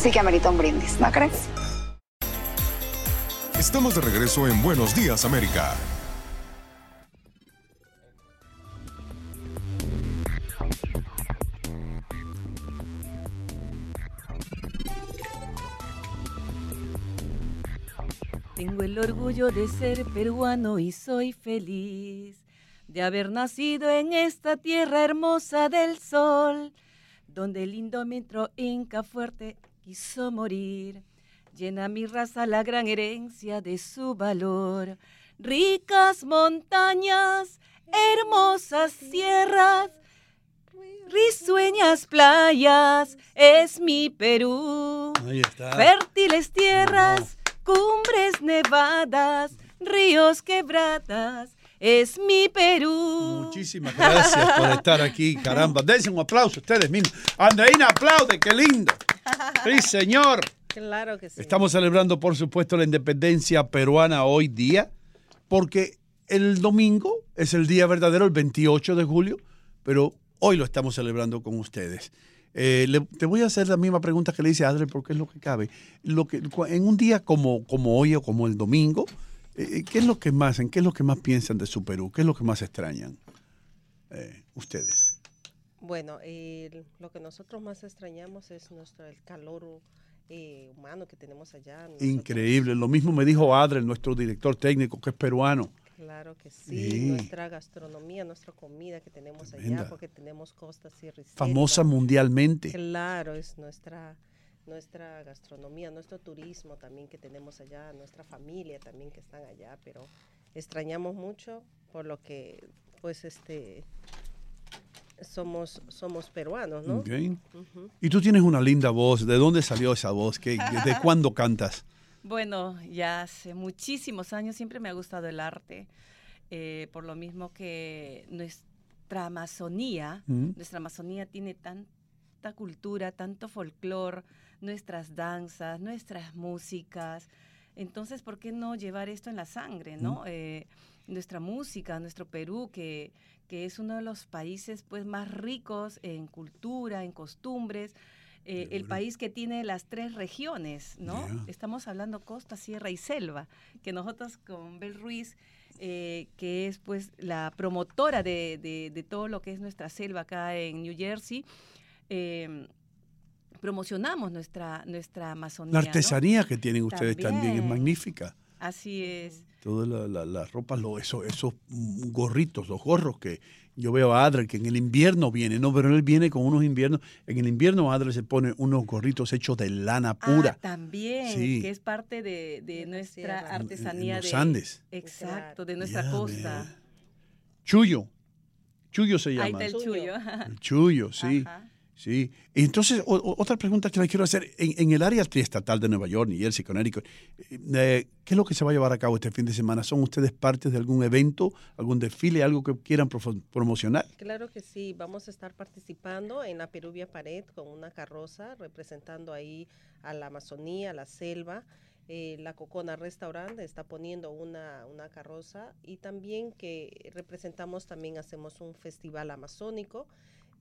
sí que amerita un brindis, ¿no crees? Estamos de regreso en Buenos Días, América. Tengo el orgullo de ser peruano y soy feliz de haber nacido en esta tierra hermosa del sol, donde el indómetro inca fuerte quiso morir. Llena mi raza la gran herencia de su valor. Ricas montañas, hermosas sierras, risueñas playas, es mi Perú. Ahí está. Fértiles tierras, cumbres nevadas, ríos quebradas, es mi Perú. Muchísimas gracias por estar aquí, caramba. Dense un aplauso ustedes mismos. Andreina, aplaude, qué lindo. Sí, señor. Claro que sí. Estamos celebrando, por supuesto, la independencia peruana hoy día, porque el domingo es el día verdadero, el 28 de julio, pero hoy lo estamos celebrando con ustedes. Eh, le- te voy a hacer la misma pregunta que le hice a Adri, porque es lo que cabe. Lo que, en un día como, como hoy o como el domingo, ¿qué es lo que más, en qué es lo que más piensan de su Perú? ¿Qué es lo que más extrañan eh, ustedes? Bueno, lo que nosotros más extrañamos es nuestro el calor eh, humano que tenemos allá. nosotros- Increíble. Lo mismo me dijo Adri, nuestro director técnico, que es peruano. Claro que sí, Sí. nuestra gastronomía, nuestra comida que tenemos Tremenda. allá, porque tenemos costas y reservas. Famosa mundialmente. Claro, es nuestra nuestra gastronomía, nuestro turismo también que tenemos allá, nuestra familia también que están allá, pero extrañamos mucho por lo que pues este somos somos peruanos, ¿no? Ok. Ujú. Y tú tienes una linda voz. ¿De dónde salió esa voz? ¿Qué, ¿De cuándo cantas? Bueno, ya hace muchísimos años siempre me ha gustado el arte, eh, por lo mismo que nuestra Amazonía, Mm. nuestra Amazonía tiene tanta cultura, tanto folclore, nuestras danzas, nuestras músicas. Entonces, ¿por qué no llevar esto en la sangre, no? Eh, nuestra música, nuestro Perú, que, que es uno de los países pues más ricos en cultura, en costumbres, eh, el país que tiene las tres regiones, ¿no? Ya. Estamos hablando costa, sierra y selva, que nosotros con Bel Ruiz, eh, que es pues la promotora de, de- de todo lo que es nuestra selva acá en New Jersey, eh, promocionamos nuestra, nuestra Amazonía. La ¿no? artesanía que tienen ustedes también, es También. magnífica. Así es. Todas la- la- las ropas, esos mm, gorritos, los gorros que yo veo a Adri, que en el invierno viene, no, pero él viene con unos inviernos. En el invierno Adri se pone unos gorritos hechos de lana pura. Ah, también, Sí. que es parte de, de nuestra sierra. En- en artesanía los de Andes. Exacto, de nuestra costa. ve. Chuyo. Chuyo se Ahí llama. está el chuyo. El Chuyo, sí. Ajá. Sí. Entonces, o- otra pregunta que le quiero hacer. En, en el área triestatal de Nueva York, New Jersey, Connecticut, eh, ¿qué es lo que se va a llevar a cabo este fin de semana? ¿Son ustedes parte de algún evento, algún desfile, algo que quieran promocionar? Claro que sí, vamos a estar participando en la Peruvia Pared con una carroza representando ahí a la Amazonía, la selva. Eh, la Cocona Restaurant está poniendo una, una carroza y también que representamos, también hacemos un festival amazónico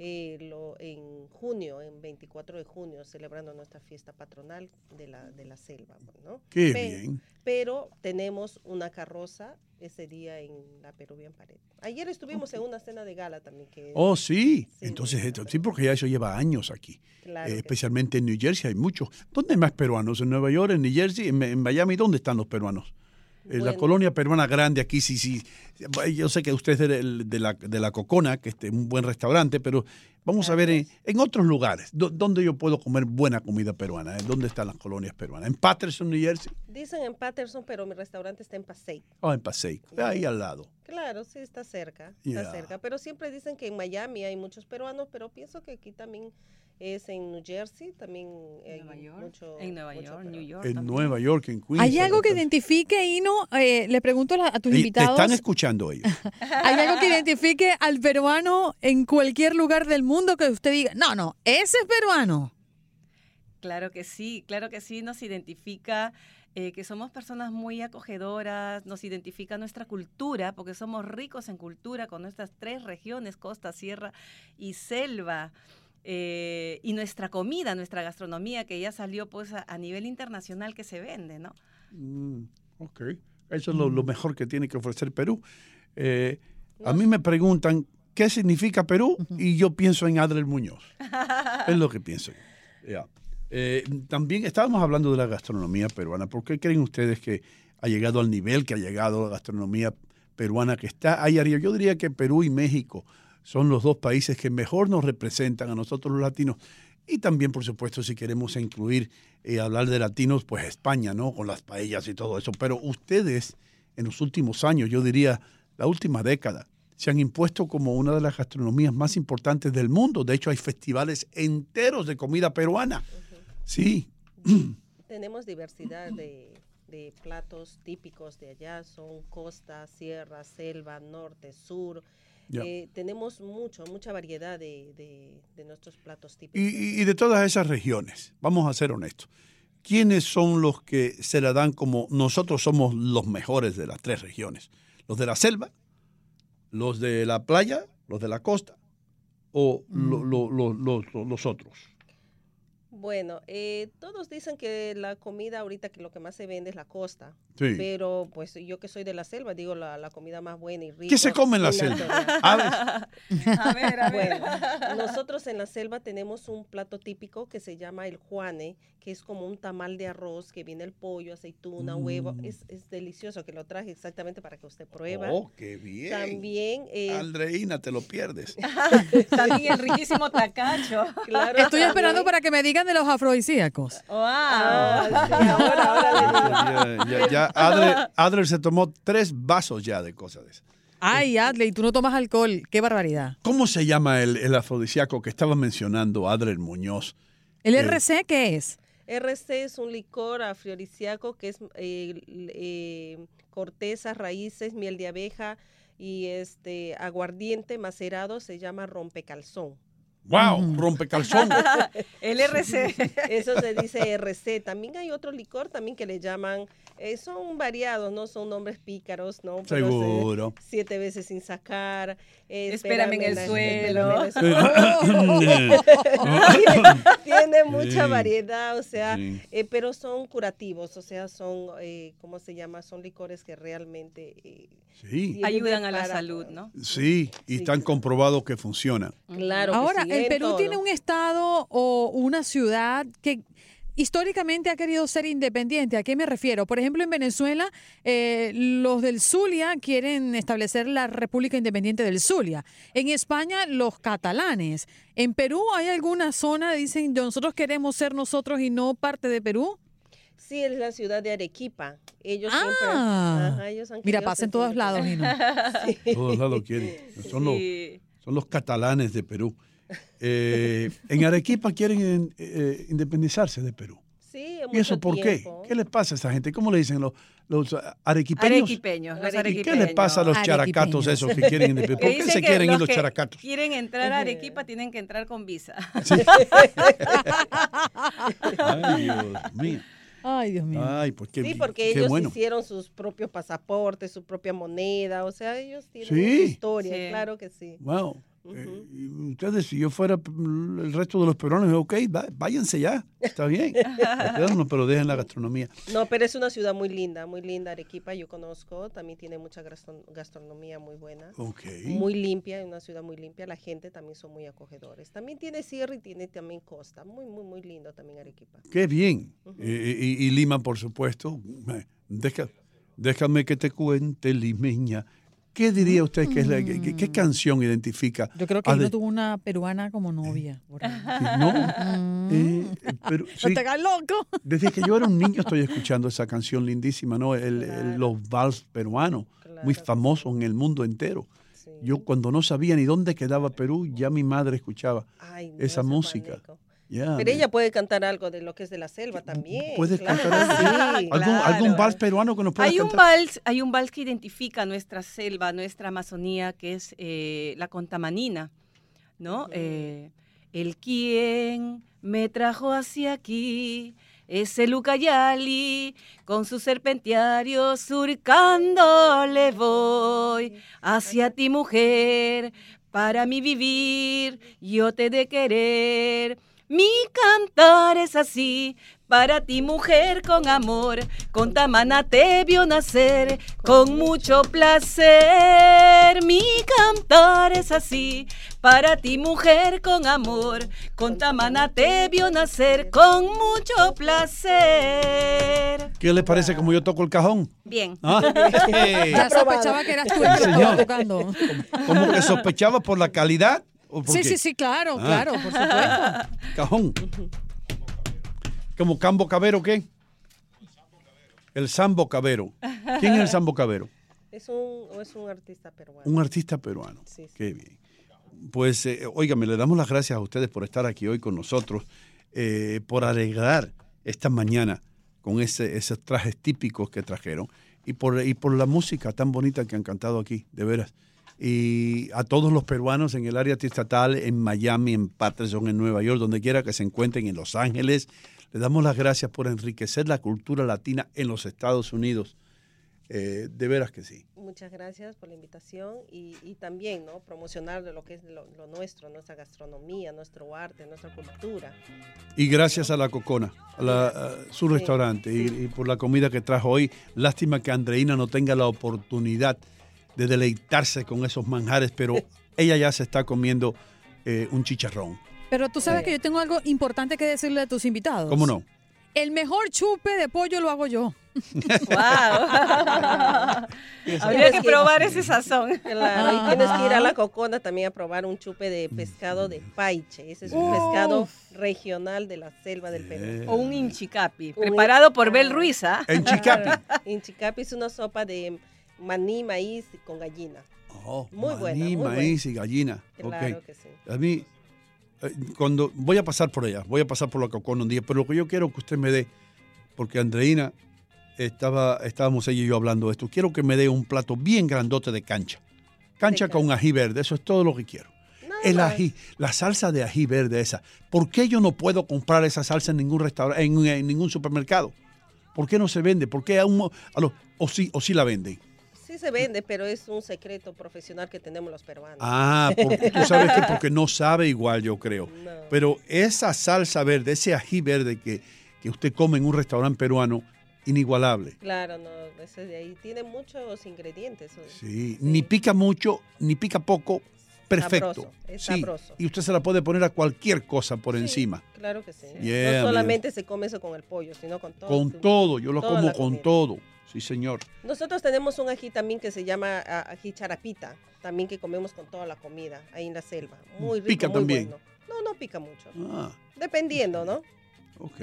eh, lo, en junio, en 24 de junio, celebrando nuestra fiesta patronal de la, de la selva. ¿no? Qué Pe- bien. Pero tenemos una carroza ese día en la Peruvian Pared. Ayer estuvimos en una cena de gala también. Que Oh, sí. Sí, Entonces, sí, esto, sí, porque ya eso lleva años aquí. Claro Eh, especialmente en New Jersey hay muchos. ¿Dónde hay más peruanos? ¿En Nueva York, en New Jersey, en, en Miami? ¿Dónde están los peruanos? La colonia peruana grande aquí, sí, sí. Yo sé que usted es de, de la, de la Cocona, que es un buen restaurante, pero vamos a ver en, en otros lugares. ¿dó- ¿Dónde yo puedo comer buena comida peruana? eh? ¿Dónde están las colonias peruanas? ¿En Patterson, New Jersey? Dicen en Patterson, pero mi restaurante está en Passaic. ¿O en Passaic? Ahí al lado. Claro, sí, está cerca, está cerca. Pero siempre dicen que en Miami hay muchos peruanos, pero pienso que aquí también es en New Jersey, también hay Nueva York, mucho en Nueva mucho York. New York. En también. Nueva York, en Queens. ¿Hay algo que Te identifique, Hino? Eh, le pregunto a, tus invitados. están escuchando ellos. ¿Hay algo que identifique al peruano en cualquier lugar del mundo que usted diga, no, no, ese es peruano? Claro que sí, claro que sí, nos identifica eh, que somos personas muy acogedoras, nos identifica nuestra cultura, porque somos ricos en cultura con nuestras tres regiones, costa, sierra y selva. Eh, y nuestra comida, nuestra gastronomía, que ya salió pues a, a nivel internacional que se vende, ¿no? Mm, ok. Eso es lo, lo mejor que tiene que ofrecer Perú. Eh, a mí me preguntan qué significa Perú y yo pienso en Adler Muñoz. es lo que pienso. Ya. Eh, también estábamos hablando de la gastronomía peruana. ¿Por qué creen ustedes que ha llegado al nivel que ha llegado la gastronomía peruana que está ahí arriba? Yo diría que Perú y México son los dos países que mejor nos representan a nosotros los latinos. Y también, por supuesto, si queremos incluir, eh, hablar de latinos, pues España, ¿no? Con las paellas y todo eso. Pero ustedes, en los últimos años, yo diría la última década, se han impuesto como una de las gastronomías más importantes del mundo. De hecho, hay festivales enteros de comida peruana. Sí. Tenemos diversidad de, de platos típicos de allá, son costa, sierra, selva, norte, sur. Eh, tenemos mucho, mucha variedad de, de- de nuestros platos típicos. y- y de todas esas regiones, vamos a ser honestos, ¿quiénes son los que se la dan como nosotros somos los mejores de las tres regiones? ¿Los de la selva? ¿Los de la playa? ¿Los de la costa? ¿O lo- lo- lo- lo- lo- los otros? Bueno, eh, todos dicen que la comida ahorita que lo que más se vende es la costa, Sí. pero pues yo que soy de la selva digo la, la comida más buena y rica. ¿Qué se come en la selva? A ver, a ver. Bueno, nosotros en la selva tenemos un plato típico que se llama el juane, que es como un tamal de arroz, que viene el pollo, aceituna, huevo. Mm. Es, es delicioso, que lo traje exactamente para que usted prueba. Oh, qué bien. También, eh, Andreina, te lo pierdes. También el riquísimo tacacho. claro, Estoy esperando para que me digan de los afrodisíacos. ¡Wow! Ah, sí, ahora, ya, ya, ya Adler, Adler se tomó tres vasos ya de cosas de esas. Ay, Adley, tú no tomas alcohol. Qué barbaridad. ¿Cómo se llama el, el afrodisíaco que estaba mencionando Adler Muñoz? ¿El Eh, RC qué es? RC es un licor afrodisíaco que es eh, eh, cortezas, raíces, miel de abeja y este aguardiente macerado se llama rompecalzón. ¡Wow! Rompecalzón. El RC. Eso se dice RC. También hay otro licor también que le llaman, eh, son variados, no son nombres pícaros, ¿no? Pero Seguro. siete veces sin sacar. eh, Espérame en el la- suelo. espérame en el tiene, tiene mucha Sí. variedad, o sea, Sí. eh, pero son curativos, o sea, son, eh, ¿cómo se llama? Son licores que realmente eh, Sí, Ayudan a la para- salud, ¿no? sí, y Sí, están comprobados que funcionan. Claro. que Ahora, sí, el Perú todo. tiene un estado o una ciudad que históricamente ha querido ser independiente. ¿A qué me refiero? Por ejemplo, en Venezuela, eh, los del Zulia quieren establecer la República Independiente del Zulia. En España, los catalanes. En Perú, ¿hay alguna zona, dicen, nosotros queremos ser nosotros y no parte de Perú? Sí, es la ciudad de Arequipa. Ellos Ah. siempre. ajá, ellos han Mira, pasa en todos lados. Gino. Todos lados quieren. Son los, Sí. son los catalanes de Perú. Eh, en Arequipa quieren eh, independizarse de Perú. Sí, ¿Y eso por qué? tiempo. ¿Qué les pasa a esa gente? ¿Cómo le dicen los, los arequipeños? Arequipeños, los ¿Y arequipeños. qué les pasa a los characatos esos que quieren independizarse? ¿Por qué se quieren ir los characatos? Quieren entrar a Arequipa, tienen que entrar con visa. Ay, Dios mío. Ay, Dios mío. Ay, pues qué, Sí, porque qué ellos bueno. hicieron sus propios pasaportes, su propia moneda, o sea, ellos tienen Sí. historia, Sí. claro que sí. Wow. Eh, y ustedes, si yo fuera el resto de los peruanos, ok, va- váyanse ya, está bien. Pero dejen la gastronomía. No, pero es una ciudad muy linda, muy linda. Arequipa yo conozco, también tiene mucha gastro- gastronomía muy buena. Ok. Muy limpia, es una ciudad muy limpia. La gente también son muy acogedores. También tiene sierra y tiene también costa. Muy, muy, muy lindo también Arequipa. Qué bien. Eh, y, y Lima, por supuesto. Eh, deja- déjame que te cuente, limeña. ¿Qué diría usted que es la, qué, qué canción identifica? Yo creo que él de- no tuvo una peruana como novia. por ahí. ¿No? Mm. Eh, pero No sí, te hagas loco. desde que yo era un niño estoy escuchando esa canción lindísima, ¿no? El- el- los vals peruanos, muy famosos en el mundo entero. Yo cuando no sabía ni dónde quedaba Perú, ya mi madre escuchaba Ay, no, esa música. Pero ella puede cantar algo de lo que es de la selva también. ¿Puedes claro. cantar algo? Sí, ¿Algún, algún claro. vals peruano que nos pueda Hay un cantar? vals, hay un vals que identifica nuestra selva, nuestra Amazonía, que es eh, la contamanina, ¿no? Eh, el quien me trajo hacia aquí es el Ucayali, con su serpentiario surcando le voy hacia ti mujer, para mi vivir yo te de querer. Mi cantar es así, para ti mujer con amor, con Tamana te vio nacer, con mucho placer. Mi cantar es así, para ti mujer con amor, con Tamana te vio nacer, con mucho placer. ¿Qué les parece como yo toco el cajón? Bien. Ah, Ya sospechaba que eras tú el que estaba Señor. tocando. Como que sospechaba por la calidad. ¿o por Sí, qué? sí, sí, claro, Ah. claro, por supuesto. Cajón. ¿Como Cambo Cabero qué? El Sambo Cabero. ¿Quién es el Sambo Cabero? Es un, es un artista peruano. Un artista peruano. Sí, sí. Qué bien. Pues, eh, óigame, le damos las gracias a ustedes por estar aquí hoy con nosotros, eh, por alegrar esta mañana con ese, esos trajes típicos que trajeron y por, y por la música tan bonita que han cantado aquí, de veras. Y a todos los peruanos en el área estatal, en Miami, en Patterson, en Nueva York, donde quiera que se encuentren, en Los Ángeles, le damos las gracias por enriquecer la cultura latina en los Estados Unidos. Eh, de veras que sí. Muchas gracias por la invitación y, y también ¿no? promocionar lo que es lo, lo nuestro, nuestra gastronomía, nuestro arte, nuestra cultura. Y gracias a la Cocona, a, la- a su Sí, restaurante, y, y por la comida que trajo hoy. Lástima que Andreina no tenga la oportunidad de deleitarse con esos manjares, pero ella ya se está comiendo eh, un chicharrón. Pero tú sabes que yo tengo algo importante que decirle a tus invitados. ¿Cómo no? El mejor chupe de pollo lo hago yo. Habría que probar ese sazón. Claro, y tienes que ir a la Cocona también a probar un chupe de pescado de paiche. Ese es un Uf. pescado regional de la selva del Perú. O un inchicapi, preparado por Bel Ruiz, ¿ah? Inchicapi es una sopa de maní, maíz con gallina. Oh, Muy buena, maní, muy buena. maíz y gallina. Claro que sí. A mí, eh, cuando voy a pasar por allá, voy a pasar por la Cocona un día, pero lo que yo quiero que usted me dé, porque Andreina, estaba, estábamos ella y yo hablando de esto, quiero que me dé un plato bien grandote de cancha. Cancha con ají verde, eso es todo lo que quiero. El ají, la salsa de ají verde esa. ¿Por qué yo no puedo comprar esa salsa en ningún restaurante, en, en ningún supermercado? ¿Por qué no se vende? ¿Por qué aún, a lo- o sí, o sí la venden? Sí se vende, pero es un secreto profesional que tenemos los peruanos. Ah, porque tú sabes que porque no sabe igual, yo creo. No. Pero esa salsa verde, ese ají verde que, que usted come en un restaurante peruano, inigualable. Claro, no, ese de ahí tiene muchos ingredientes. Sí, ni pica mucho, ni pica poco, perfecto. Sabroso, es sí, sabroso. y usted se la puede poner a cualquier cosa por encima. Claro que sí. Yeah, no solamente se come eso con el pollo, sino con todo. Con todo, yo lo como con comida. todo. Sí, señor. Nosotros tenemos un ají también que se llama ah, ají charapita, también que comemos con toda la comida ahí en la selva. Muy rico, Pica muy también. bueno. No, no pica mucho. Ah, Dependiendo, ¿no? ok.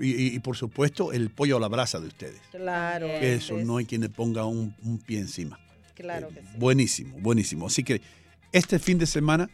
Y, y- y por supuesto, el pollo a la brasa de ustedes. Claro. Que eso, es- no hay quien le ponga un, un pie encima. Claro que sí. Buenísimo, buenísimo. Así que este fin de semana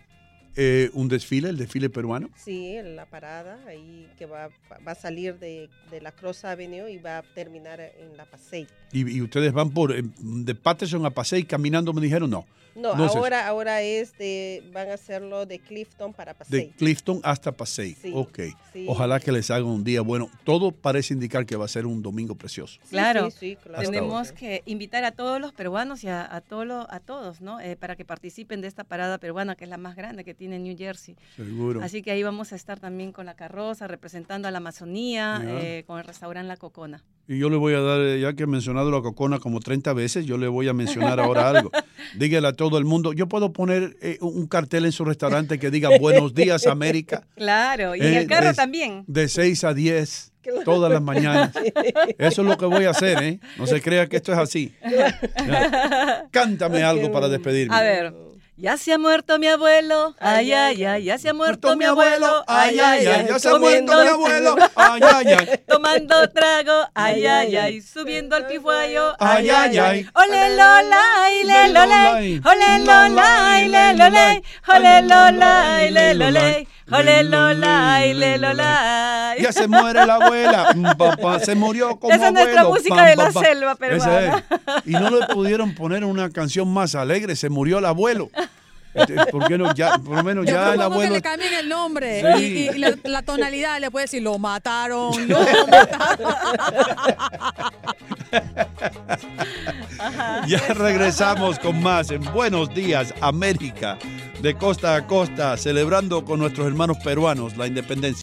eh, un desfile, el desfile peruano. Sí, en la parada, ahí que va, va a salir de, de la Cross Avenue y va a terminar en la Pasey. Y, y ustedes van por eh, de Patterson a Pasey caminando, me dijeron, no. No, No es eso. ahora, ahora es de, van a hacerlo de Clifton para Pasey. De Clifton hasta Pasey. Sí, ok. sí. Ojalá que les hagan un día bueno. Todo parece indicar que va a ser un domingo precioso. Sí, Claro. sí, sí, claro. Hasta Tenemos ahora. que invitar a todos los peruanos y a, a, todo a todos, ¿no? Eh, para que participen de esta parada peruana, que es la más grande que tiene New Jersey. Seguro. Así que ahí vamos a estar también con la carroza, representando a la Amazonía, eh, con el restaurante La Cocona. Y yo le voy a dar, eh, ya que he mencionado la cocona como 30 veces, yo le voy a mencionar ahora algo. Dígale a todo el mundo, yo puedo poner eh, un cartel en su restaurante que diga Buenos días América. Claro, y en Eh, el carro de- también. De 6 a 10, todas las mañanas. Eso es lo que voy a hacer, ¿eh? No se crea que esto es así. Cántame algo para despedirme. A ver. Ya se ha muerto mi abuelo, ay, ay, ay, ya se ha muerto mi abuelo, ay, ay, ay, ya se ha muerto mi abuelo, ay, ay, ay. tomando trago, ay, ay, ay, subiendo al pifuayo, Ay, ay, ay. ole lola, y le lole, ole lola, y le lole, ole lola, y le lole, ole lola, y le lola. Ya se muere la abuela, mm, papá, se murió como Esa es nuestra música de la selva peruana. Y no le pudieron poner una canción más alegre, se murió el abuelo. ¿Por qué no? Ya, por lo menos Yo ya el abuelo... que le cambien el nombre Sí. y, y la, la tonalidad le puede decir lo mataron, lo mataron. Ya regresamos con más en Buenos Días, América, de costa a costa, celebrando con nuestros hermanos peruanos la independencia.